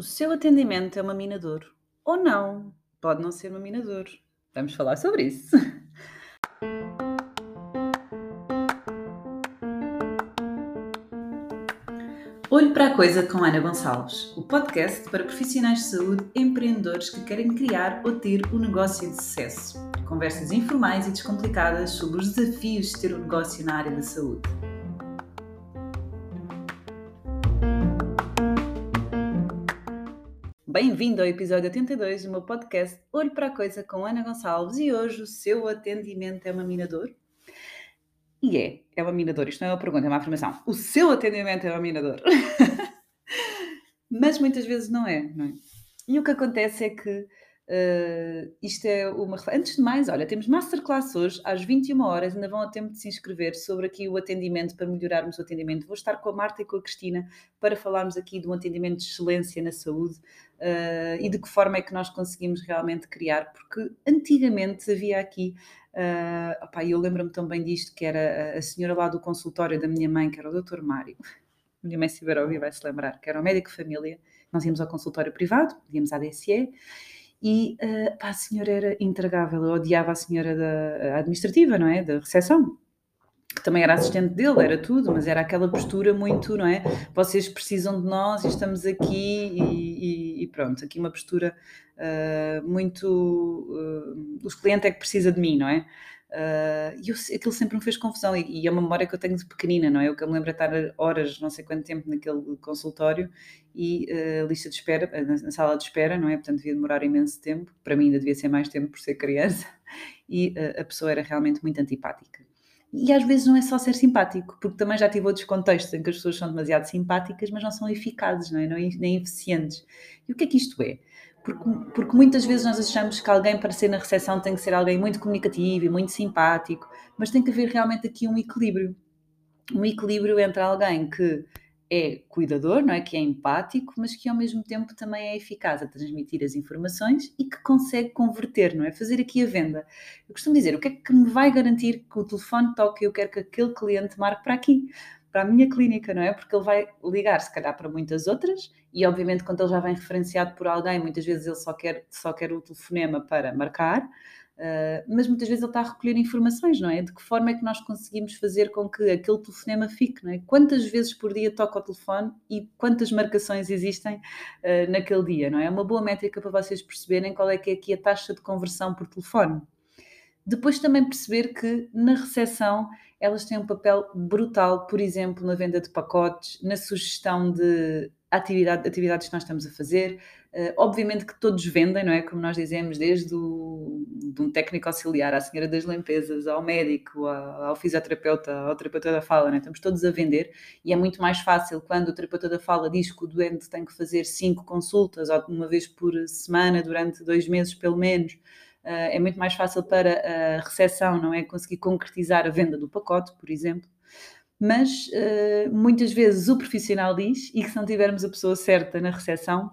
O seu atendimento é uma minador ou não? Pode não ser uma minador. Vamos falar sobre isso. Olho para a Coisa com Ana Gonçalves, o podcast para profissionais de saúde empreendedores que querem criar ou ter um negócio de sucesso. Conversas informais e descomplicadas sobre os desafios de ter um negócio na área da saúde. Bem-vindo ao episódio 82 do meu podcast Olho para a Coisa com Ana Gonçalves e hoje o seu atendimento é uma minador? E é, é uma minador. Isto não é uma pergunta, é uma afirmação. O seu atendimento é uma minador. Mas muitas vezes não é, não é? E o que acontece é que Uh, isto é uma. Antes de mais, olha, temos masterclass hoje às 21 horas, ainda vão a tempo de se inscrever sobre aqui o atendimento, para melhorarmos o atendimento. Vou estar com a Marta e com a Cristina para falarmos aqui de um atendimento de excelência na saúde uh, e de que forma é que nós conseguimos realmente criar, porque antigamente havia aqui. Uh, opa, eu lembro-me tão bem disto, que era a senhora lá do consultório da minha mãe, que era o Dr. Mário. Minha mãe, ouvir, vai se lembrar, que era o médico família. Nós íamos ao consultório privado, íamos à DSE e uh, pá, a senhora era intragável, eu odiava a senhora da administrativa, não é? Da recepção, que também era assistente dele, era tudo, mas era aquela postura muito, não é? Vocês precisam de nós e estamos aqui e, e, e pronto, aqui uma postura uh, muito. Uh, os clientes é que precisa de mim, não é? Uh, e eu, aquilo sempre me fez confusão, e, e, é uma memória que eu tenho de pequenina, não é? Eu que me lembro de estar horas, não sei quanto tempo, naquele consultório e uh, lista de espera, na, na, sala de espera, não é? Portanto, devia demorar imenso tempo, para mim ainda devia ser mais tempo por ser criança, e uh, a pessoa era realmente muito antipática. E às vezes não é só ser simpático, porque também já tive outros contextos em que as pessoas são demasiado simpáticas, mas não são eficazes, não é? Não, é, nem eficientes. E o que é que isto é? Porque, porque, muitas vezes nós achamos que alguém para ser na recepção tem que ser alguém muito comunicativo e muito simpático, mas tem que haver realmente aqui um equilíbrio. Um equilíbrio entre alguém que é cuidador, não é? Que é empático, mas que ao mesmo tempo também é eficaz a transmitir as informações e que consegue converter, não é? Fazer aqui a venda. Eu costumo dizer, o que é que me vai garantir que o telefone toque e eu quero que aquele cliente marque para aqui? para a minha clínica, não é? Porque ele vai ligar, se calhar, para muitas outras, e obviamente, quando ele já vem referenciado por alguém, muitas vezes ele só quer, só quer o telefonema para marcar, uh, mas muitas vezes ele está a recolher informações, não é? De que forma é que nós conseguimos fazer com que aquele telefonema fique, não é? Quantas vezes por dia toca o telefone e quantas marcações existem uh, naquele dia, não é? É uma boa métrica para vocês perceberem qual é que é aqui a taxa de conversão por telefone. Depois também perceber que na recepção elas têm um papel brutal, por exemplo, na venda de pacotes, na sugestão de atividade, atividades que nós estamos a fazer. Uh, obviamente que todos vendem, não é? Como nós dizemos, desde o, de um técnico auxiliar à senhora das limpezas, ao médico, ao, ao fisioterapeuta, ao terapeuta da fala, não é? estamos todos a vender e é muito mais fácil quando o terapeuta da fala diz que o doente tem que fazer cinco consultas uma vez por semana durante dois meses pelo menos eh, é muito mais fácil para a recepção, não é? Conseguir concretizar a venda do pacote, por exemplo. Mas uh, muitas vezes o profissional diz, e que se não tivermos a pessoa certa na recepção,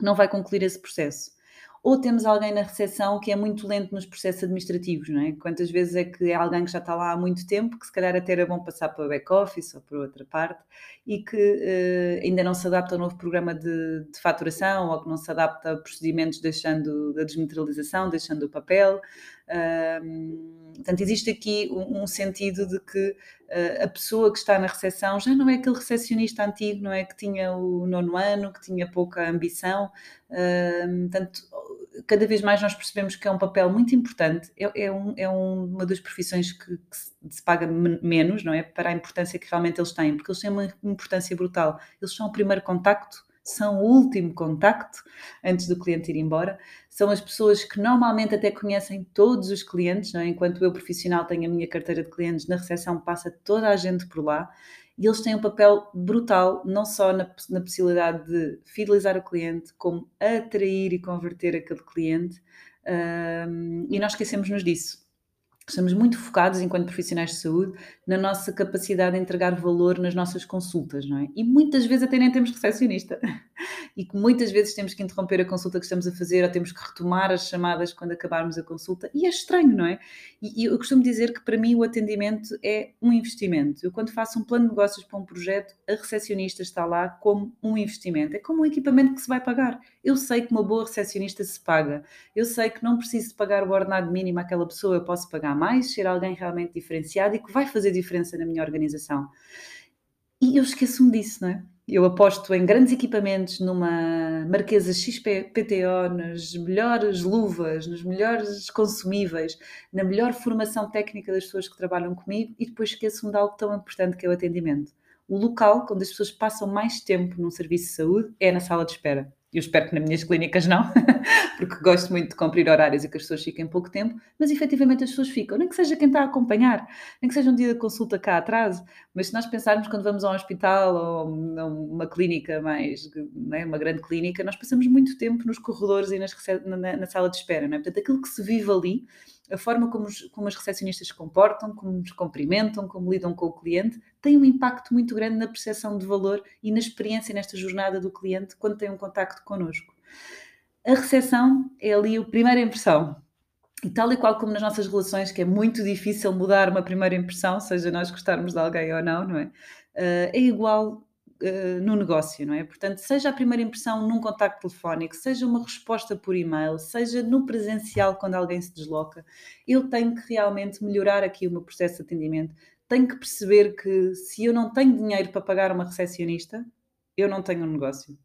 não vai concluir esse processo ou temos alguém na recepção que é muito lento nos processos administrativos, não é? Quantas vezes é que é alguém que já está lá há muito tempo, que se calhar até era bom passar para o back-office ou para outra parte, e que uh, ainda não se adapta ao novo programa de, de, faturação, ou que não se adapta a procedimentos deixando a desmaterialização, deixando o papel. Uh, portanto, existe aqui um, um sentido de que uh, a pessoa que está na recepção já não é aquele recepcionista antigo, não é? Que tinha o nono ano, que tinha pouca ambição. portanto, cada vez mais nós percebemos que é um papel muito importante, é, é, um, é uma das profissões que, que, se paga menos, não é? Para a importância que realmente eles têm, porque eles têm uma importância brutal. Eles são o primeiro contacto, são o último contacto antes do cliente ir embora. São as pessoas que normalmente até conhecem todos os clientes, é? Enquanto eu, profissional, tenho a minha carteira de clientes, na recepção passa toda a gente por lá e eles têm um papel brutal, não só na, na possibilidade de fidelizar o cliente, como atrair e converter aquele cliente, um, e nós esquecemos-nos disso. Estamos muito focados, enquanto profissionais de saúde, na nossa capacidade de entregar valor nas nossas consultas, não é? E muitas vezes até nem temos recepcionista. E que muitas vezes temos que interromper a consulta que estamos a fazer ou temos que retomar as chamadas quando acabarmos a consulta. E é estranho, não é? E, eu costumo dizer que para mim o atendimento é um investimento. Eu, quando faço um plano de negócios para um projeto, a recepcionista está lá como um investimento. É como um equipamento que se vai pagar. Eu sei que uma boa recepcionista se paga. Eu sei que não preciso pagar o ordenado mínimo àquela pessoa, eu posso pagar mais, ser alguém realmente diferenciado e que vai fazer diferença na minha organização. E eu esqueço-me disso, não é? Eu aposto em grandes equipamentos, numa Marquesa XPTO, nas melhores luvas, nos melhores consumíveis, na melhor formação técnica das pessoas que trabalham comigo e depois esqueço-me de algo tão importante que é o atendimento. O local onde as pessoas passam mais tempo num serviço de saúde é na sala de espera. Eu espero que nas minhas clínicas não, porque gosto muito de cumprir horários e que as pessoas fiquem pouco tempo, mas efetivamente as pessoas ficam, nem que seja quem está a acompanhar, nem que seja um dia de consulta cá atrás, mas se nós pensarmos quando vamos a um hospital ou a uma clínica mais, né, uma grande clínica, nós passamos muito tempo nos corredores e nas, na, na, sala de espera, não é? Portanto, aquilo que se vive ali a forma como, os, como as recepcionistas se comportam, como nos cumprimentam, como lidam com o cliente, tem um impacto muito grande na percepção de valor e na experiência nesta jornada do cliente quando tem um contacto connosco. A recepção é ali a primeira impressão. E tal e qual como nas nossas relações, que é muito difícil mudar uma primeira impressão, seja nós gostarmos de alguém ou não, não é? Uh, é igual uh, no negócio, não é? Portanto, seja a primeira impressão num contacto telefónico, seja uma resposta por e-mail, seja no presencial quando alguém se desloca, eu tenho que realmente melhorar aqui o meu processo de atendimento. Tenho que perceber que se eu não tenho dinheiro para pagar uma recepcionista, eu não tenho um negócio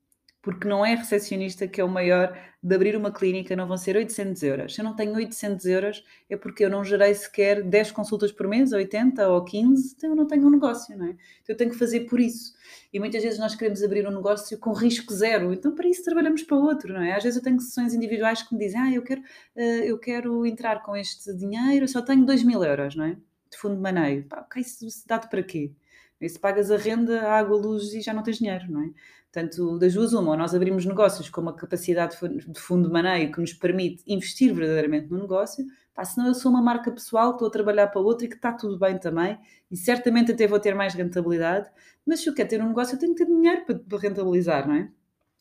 porque não é recepcionista que é o maior de abrir uma clínica, não vão ser 800 euros. Se eu não tenho 800 euros, é porque eu não gerei sequer 10 consultas por mês, 80 ou 15, então eu não tenho um negócio, não é? Então eu tenho que fazer por isso. E muitas vezes nós queremos abrir um negócio com risco zero, então para isso trabalhamos para outro, não é? Às vezes eu tenho sessões individuais que me dizem, ah, eu quero, uh, eu quero entrar com este dinheiro, eu só tenho 2 mil euros, não é? De fundo de maneio. Pá, ok, isso dá-te para quê? E se pagas a renda, a água, a luz e já não tens dinheiro, não é? Portanto, das duas, uma, ou nós abrimos negócios com uma capacidade de fundo de maneio que nos permite investir verdadeiramente no negócio, pá, senão eu sou uma marca pessoal, estou a trabalhar para outra e que está tudo bem também, e certamente até vou ter mais rentabilidade, mas se eu quero ter um negócio, eu tenho que ter dinheiro para, para rentabilizar, não é?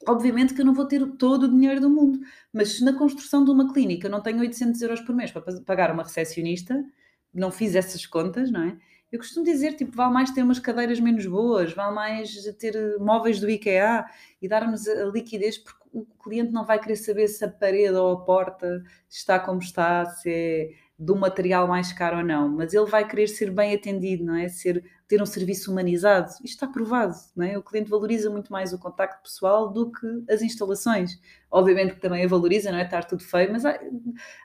Obviamente que eu não vou ter todo o dinheiro do mundo, mas se na construção de uma clínica eu não tenho 800 euros por mês para pagar uma recepcionista, não fiz essas contas, não é? Eu costumo dizer, tipo, vale mais ter umas cadeiras menos boas, vale mais ter eh, móveis do IKEA e darmos a liquidez, porque o cliente não vai querer saber se a parede ou a porta está como está, se é um material mais caro ou não, mas ele vai querer ser bem atendido, não é? Ser, ter um serviço humanizado. Isto está provado, não é? O cliente valoriza muito mais o contacto pessoal do que as instalações. Obviamente que também a valoriza, não é? Estar tudo feio, mas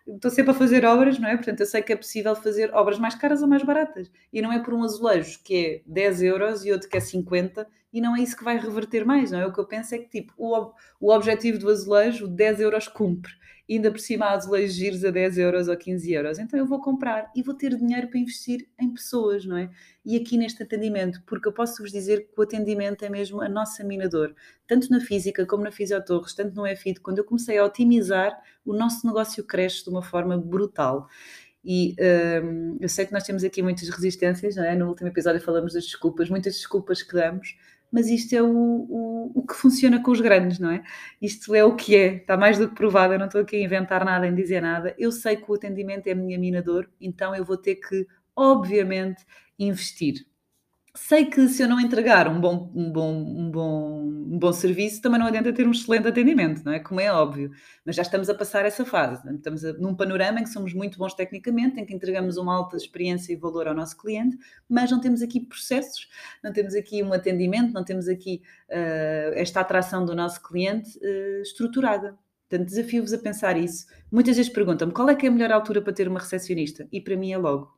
estou sempre a fazer obras, não é? Portanto, eu sei que é possível fazer obras mais caras ou mais baratas. E não é por um azulejo que é 10 euros e outro que é 50 e não é isso que vai reverter mais, não é? O que eu penso é que, tipo, o, o objetivo do azulejo, 10 euros cumpre ainda por cima há azulejos giros a 10 euros ou 15 euros. Então eu vou comprar e vou ter dinheiro para investir em pessoas, não é? E aqui neste atendimento, porque eu posso vos dizer que o atendimento é mesmo a nossa minador, tanto na física como na Fisiotorres, tanto no EFIT, quando eu comecei a otimizar, o nosso negócio cresce de uma forma brutal. E um, eu sei que nós temos aqui muitas resistências, não é? No último episódio falamos das desculpas, muitas desculpas que damos, mas isto é o, o, o, que funciona com os grandes, não é? Isto é o que é, está mais do que provado, eu não estou aqui a inventar nada, em dizer nada. Eu sei que o atendimento é a minha minador, então eu vou ter que, obviamente, investir sei que se eu não entregar um bom, um bom, um bom, um bom serviço, também não adianta ter um excelente atendimento, não é? Como é óbvio. Mas já estamos a passar essa fase. Estamos a, num panorama em que somos muito bons tecnicamente, em que entregamos uma alta experiência e valor ao nosso cliente, mas não temos aqui processos, não temos aqui um atendimento, não temos aqui uh, esta atração do nosso cliente uh, estruturada. Portanto, desafio-vos a pensar isso. Muitas vezes perguntam-me qual é que é a melhor altura para ter uma recepcionista? E para mim é logo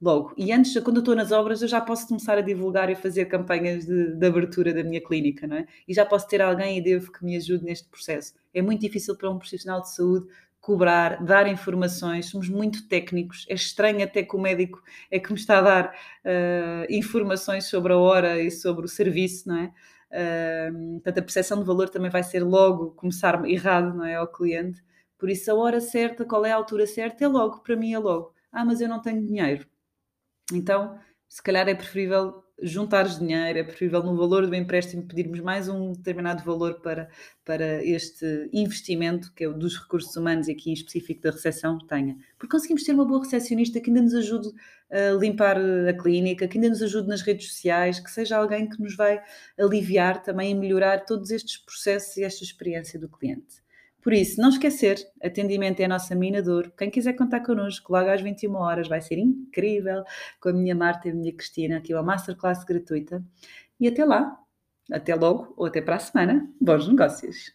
logo. E antes, quando eu estou nas obras, eu já posso começar a divulgar e fazer campanhas de, de, abertura da minha clínica, não é? E já posso ter alguém e devo que me ajude neste processo. É muito difícil para um profissional de saúde cobrar, dar informações, somos muito técnicos, é estranho até que o médico é que me está a dar uh, informações sobre a hora e sobre o serviço, não é? Uh, portanto, a percepção de valor também vai ser logo começar errado, não é, ao cliente. Por isso, a hora certa, qual é a altura certa, é logo, para mim é logo Ah, mas eu não tenho dinheiro. Então, se calhar é preferível juntares dinheiro, é preferível no valor do empréstimo pedirmos mais um determinado valor para, para este investimento, que é o dos recursos humanos e aqui em específico da recepção, tenha. Porque conseguimos ter uma boa recepcionista que ainda nos ajude a limpar a clínica, que ainda nos ajude nas redes sociais, que seja alguém que nos vai aliviar também e melhorar todos estes processos e esta experiência do cliente. Por isso, não esquecer, atendimento é a nossa mina de ouro. Quem quiser contar connosco, logo às 21 horas, vai ser incrível com a minha Marta e a minha Cristina, aqui é uma masterclass gratuita. E até lá, até logo ou até para a semana. Bons negócios!